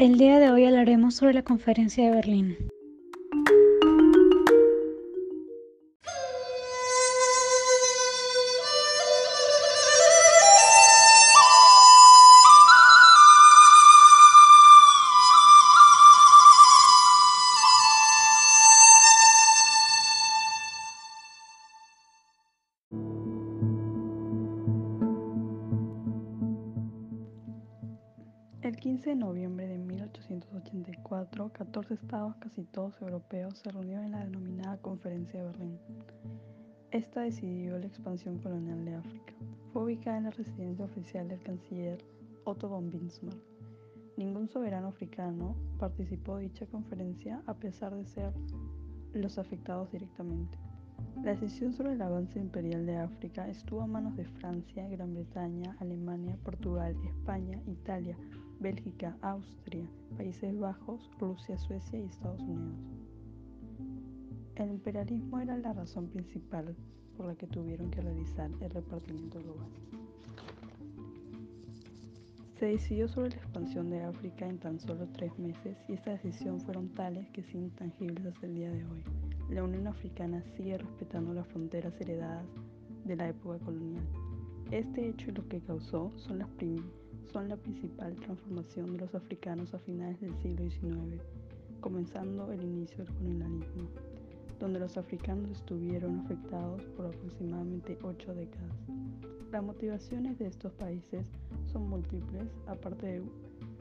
El día de hoy hablaremos sobre la Conferencia de Berlín. El 15 de noviembre de 1884, 14 estados, casi todos europeos, se reunieron en la denominada Conferencia de Berlín. Esta decidió la expansión colonial de África. Fue ubicada en la residencia oficial del canciller Otto von Bismarck. Ningún soberano africano participó de dicha conferencia a pesar de ser los afectados directamente. La decisión sobre el avance imperial de África estuvo a manos de Francia, Gran Bretaña, Alemania, Portugal, España, Italia, Bélgica, Austria, Países Bajos, Rusia, Suecia y Estados Unidos. El imperialismo era la razón principal por la que tuvieron que realizar el repartimiento global. Se decidió sobre la expansión de África en tan solo tres meses y estas decisiones fueron tales que son intangibles hasta el día de hoy. La Unión Africana sigue respetando las fronteras heredadas de la época colonial. Este hecho y lo que causó son las primeras son la principal transformación de los africanos a finales del siglo XIX, comenzando el inicio del colonialismo, donde los africanos estuvieron afectados por aproximadamente ocho décadas. Las motivaciones de estos países son múltiples, aparte de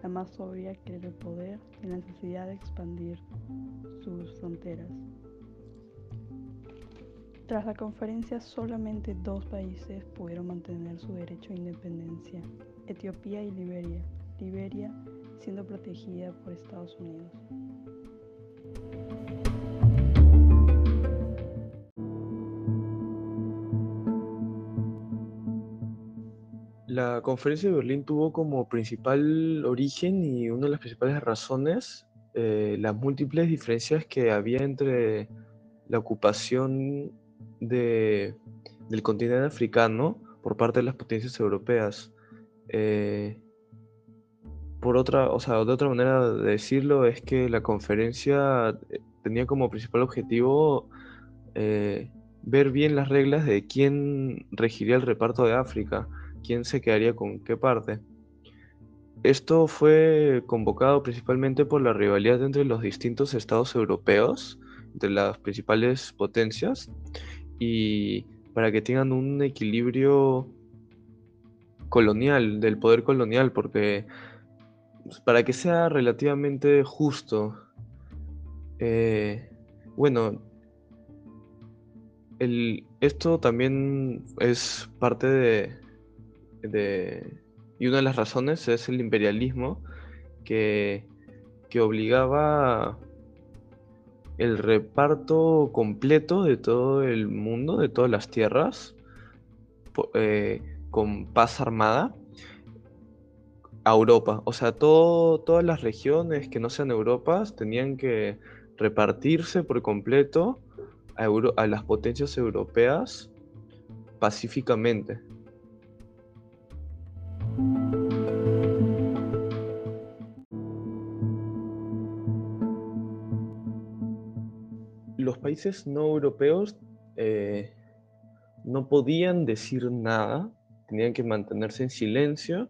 la más obvia que era el poder y la necesidad de expandir sus fronteras. Tras la conferencia, solamente dos países pudieron mantener su derecho a independencia, Etiopía y Liberia, Liberia siendo protegida por Estados Unidos. La conferencia de Berlín tuvo como principal origen y una de las principales razones eh, las múltiples diferencias que había entre la ocupación de, del continente africano por parte de las potencias europeas. Eh, por otra, o sea, de otra manera de decirlo es que la conferencia eh, tenía como principal objetivo eh, ver bien las reglas de quién regiría el reparto de África, quién se quedaría con qué parte. Esto fue convocado principalmente por la rivalidad entre los distintos estados europeos, entre las principales potencias, y para que tengan un equilibrio colonial, del poder colonial, porque pues, para que sea relativamente justo, eh, bueno, el, esto también es parte de, de, y una de las razones es el imperialismo que, que obligaba el reparto completo de todo el mundo, de todas las tierras, eh, con paz armada a Europa. O sea, todas las regiones que no sean Europas tenían que repartirse por completo a, las potencias europeas pacíficamente. los países no europeos eh, no podían decir nada, tenían que mantenerse en silencio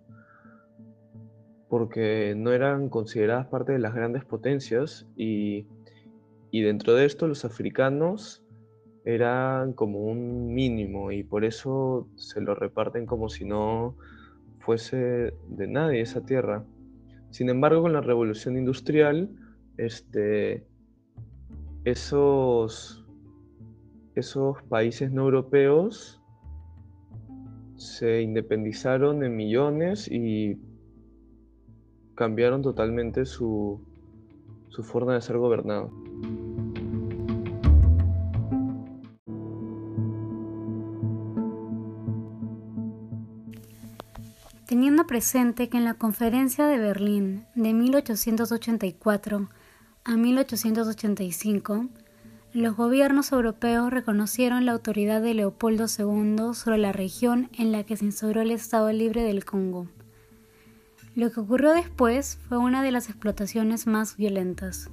porque no eran consideradas parte de las grandes potencias y, dentro de esto los africanos eran como un mínimo y por eso se lo reparten como si no fuese de nadie esa tierra. Sin embargo, con la revolución industrial, este, esos, esos países no europeos se independizaron en millones y cambiaron totalmente su, su forma de ser gobernado. Teniendo presente que en la Conferencia de Berlín de 1884 a 1885, los gobiernos europeos reconocieron la autoridad de Leopoldo II sobre la región en la que se instauró el Estado Libre del Congo. Lo que ocurrió después fue una de las explotaciones más violentas.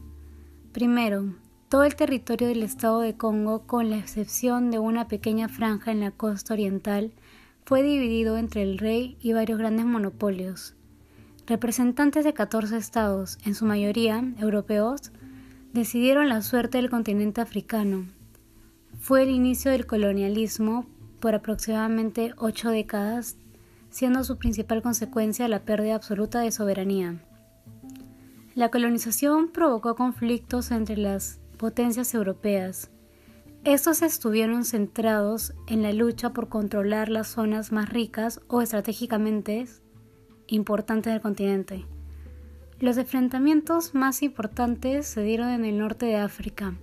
Primero, todo el territorio del estado de Congo, con la excepción de una pequeña franja en la costa oriental, fue dividido entre el rey y varios grandes monopolios. Representantes de 14 estados, en su mayoría europeos, decidieron la suerte del continente africano. Fue el inicio del colonialismo por aproximadamente ocho décadas, siendo su principal consecuencia la pérdida absoluta de soberanía. La colonización provocó conflictos entre las potencias europeas. Estos estuvieron centrados en la lucha por controlar las zonas más ricas o estratégicamente importantes del continente. Los enfrentamientos más importantes se dieron en el norte de África,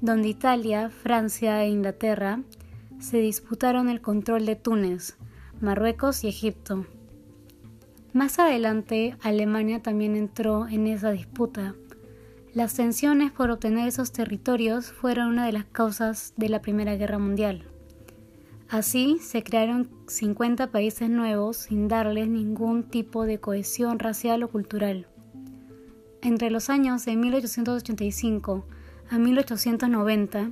donde Italia, Francia e Inglaterra se disputaron el control de Túnez, Marruecos y Egipto. Más adelante, Alemania también entró en esa disputa. Las tensiones por obtener esos territorios fueron una de las causas de la Primera Guerra Mundial. Así se crearon 50 países nuevos sin darles ningún tipo de cohesión racial o cultural. Entre los años de 1885 a 1890,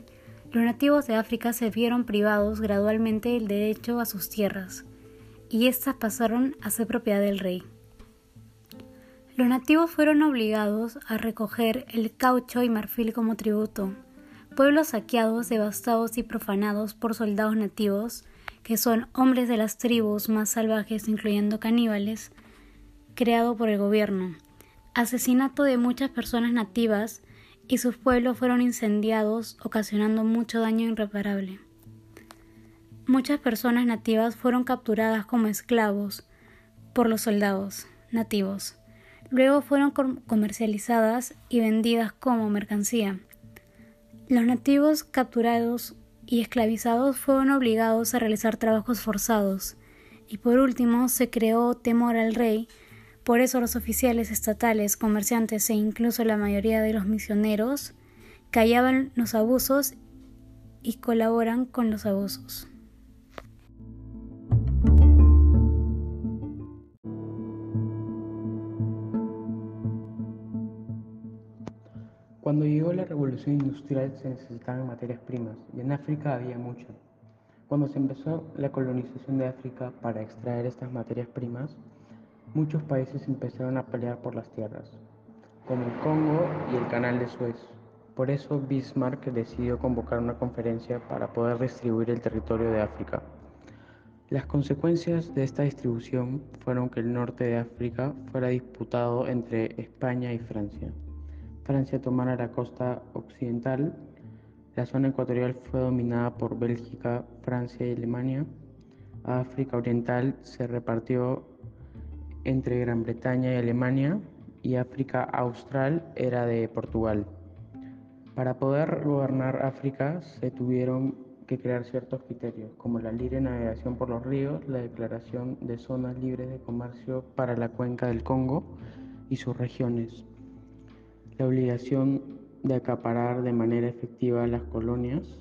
los nativos de África se vieron privados gradualmente del derecho a sus tierras, y éstas pasaron a ser propiedad del rey. Los nativos fueron obligados a recoger el caucho y marfil como tributo. Pueblos saqueados, devastados y profanados por soldados nativos, que son hombres de las tribus más salvajes, incluyendo caníbales, creado por el gobierno. Asesinato de muchas personas nativas y sus pueblos fueron incendiados, ocasionando mucho daño irreparable. Muchas personas nativas fueron capturadas como esclavos por los soldados nativos. Luego fueron comercializadas y vendidas como mercancía. Los nativos capturados y esclavizados fueron obligados a realizar trabajos forzados. Y por último se creó temor al rey por eso los oficiales estatales, comerciantes e incluso la mayoría de los misioneros callaban los abusos y colaboran con los abusos. Cuando llegó la revolución industrial se necesitaban materias primas y en África había muchas. Cuando se empezó la colonización de África para extraer estas materias primas, Muchos países empezaron a pelear por las tierras, como el Congo y el Canal de Suez. Por eso Bismarck decidió convocar una conferencia para poder distribuir el territorio de África. Las consecuencias de esta distribución fueron que el norte de África fuera disputado entre España y Francia. Francia tomara la costa occidental, la zona ecuatorial fue dominada por Bélgica, Francia y Alemania. África Oriental se repartió entre Gran Bretaña y Alemania y África Austral era de Portugal. Para poder gobernar África se tuvieron que crear ciertos criterios, como la libre navegación por los ríos, la declaración de zonas libres de comercio para la cuenca del Congo y sus regiones, la obligación de acaparar de manera efectiva las colonias,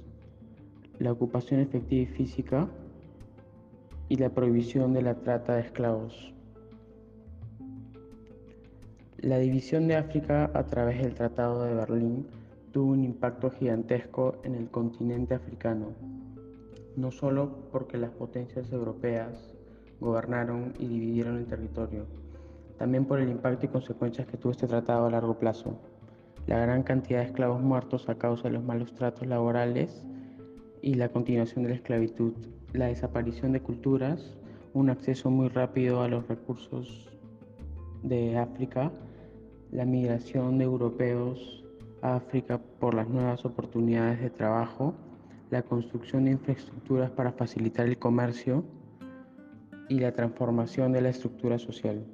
la ocupación efectiva y física y la prohibición de la trata de esclavos. La división de África a través del Tratado de Berlín tuvo un impacto gigantesco en el continente africano, no solo porque las potencias europeas gobernaron y dividieron el territorio, también por el impacto y consecuencias que tuvo este tratado a largo plazo. La gran cantidad de esclavos muertos a causa de los malos tratos laborales y la continuación de la esclavitud, la desaparición de culturas, un acceso muy rápido a los recursos de África, la migración de europeos a África por las nuevas oportunidades de trabajo, la construcción de infraestructuras para facilitar el comercio y la transformación de la estructura social.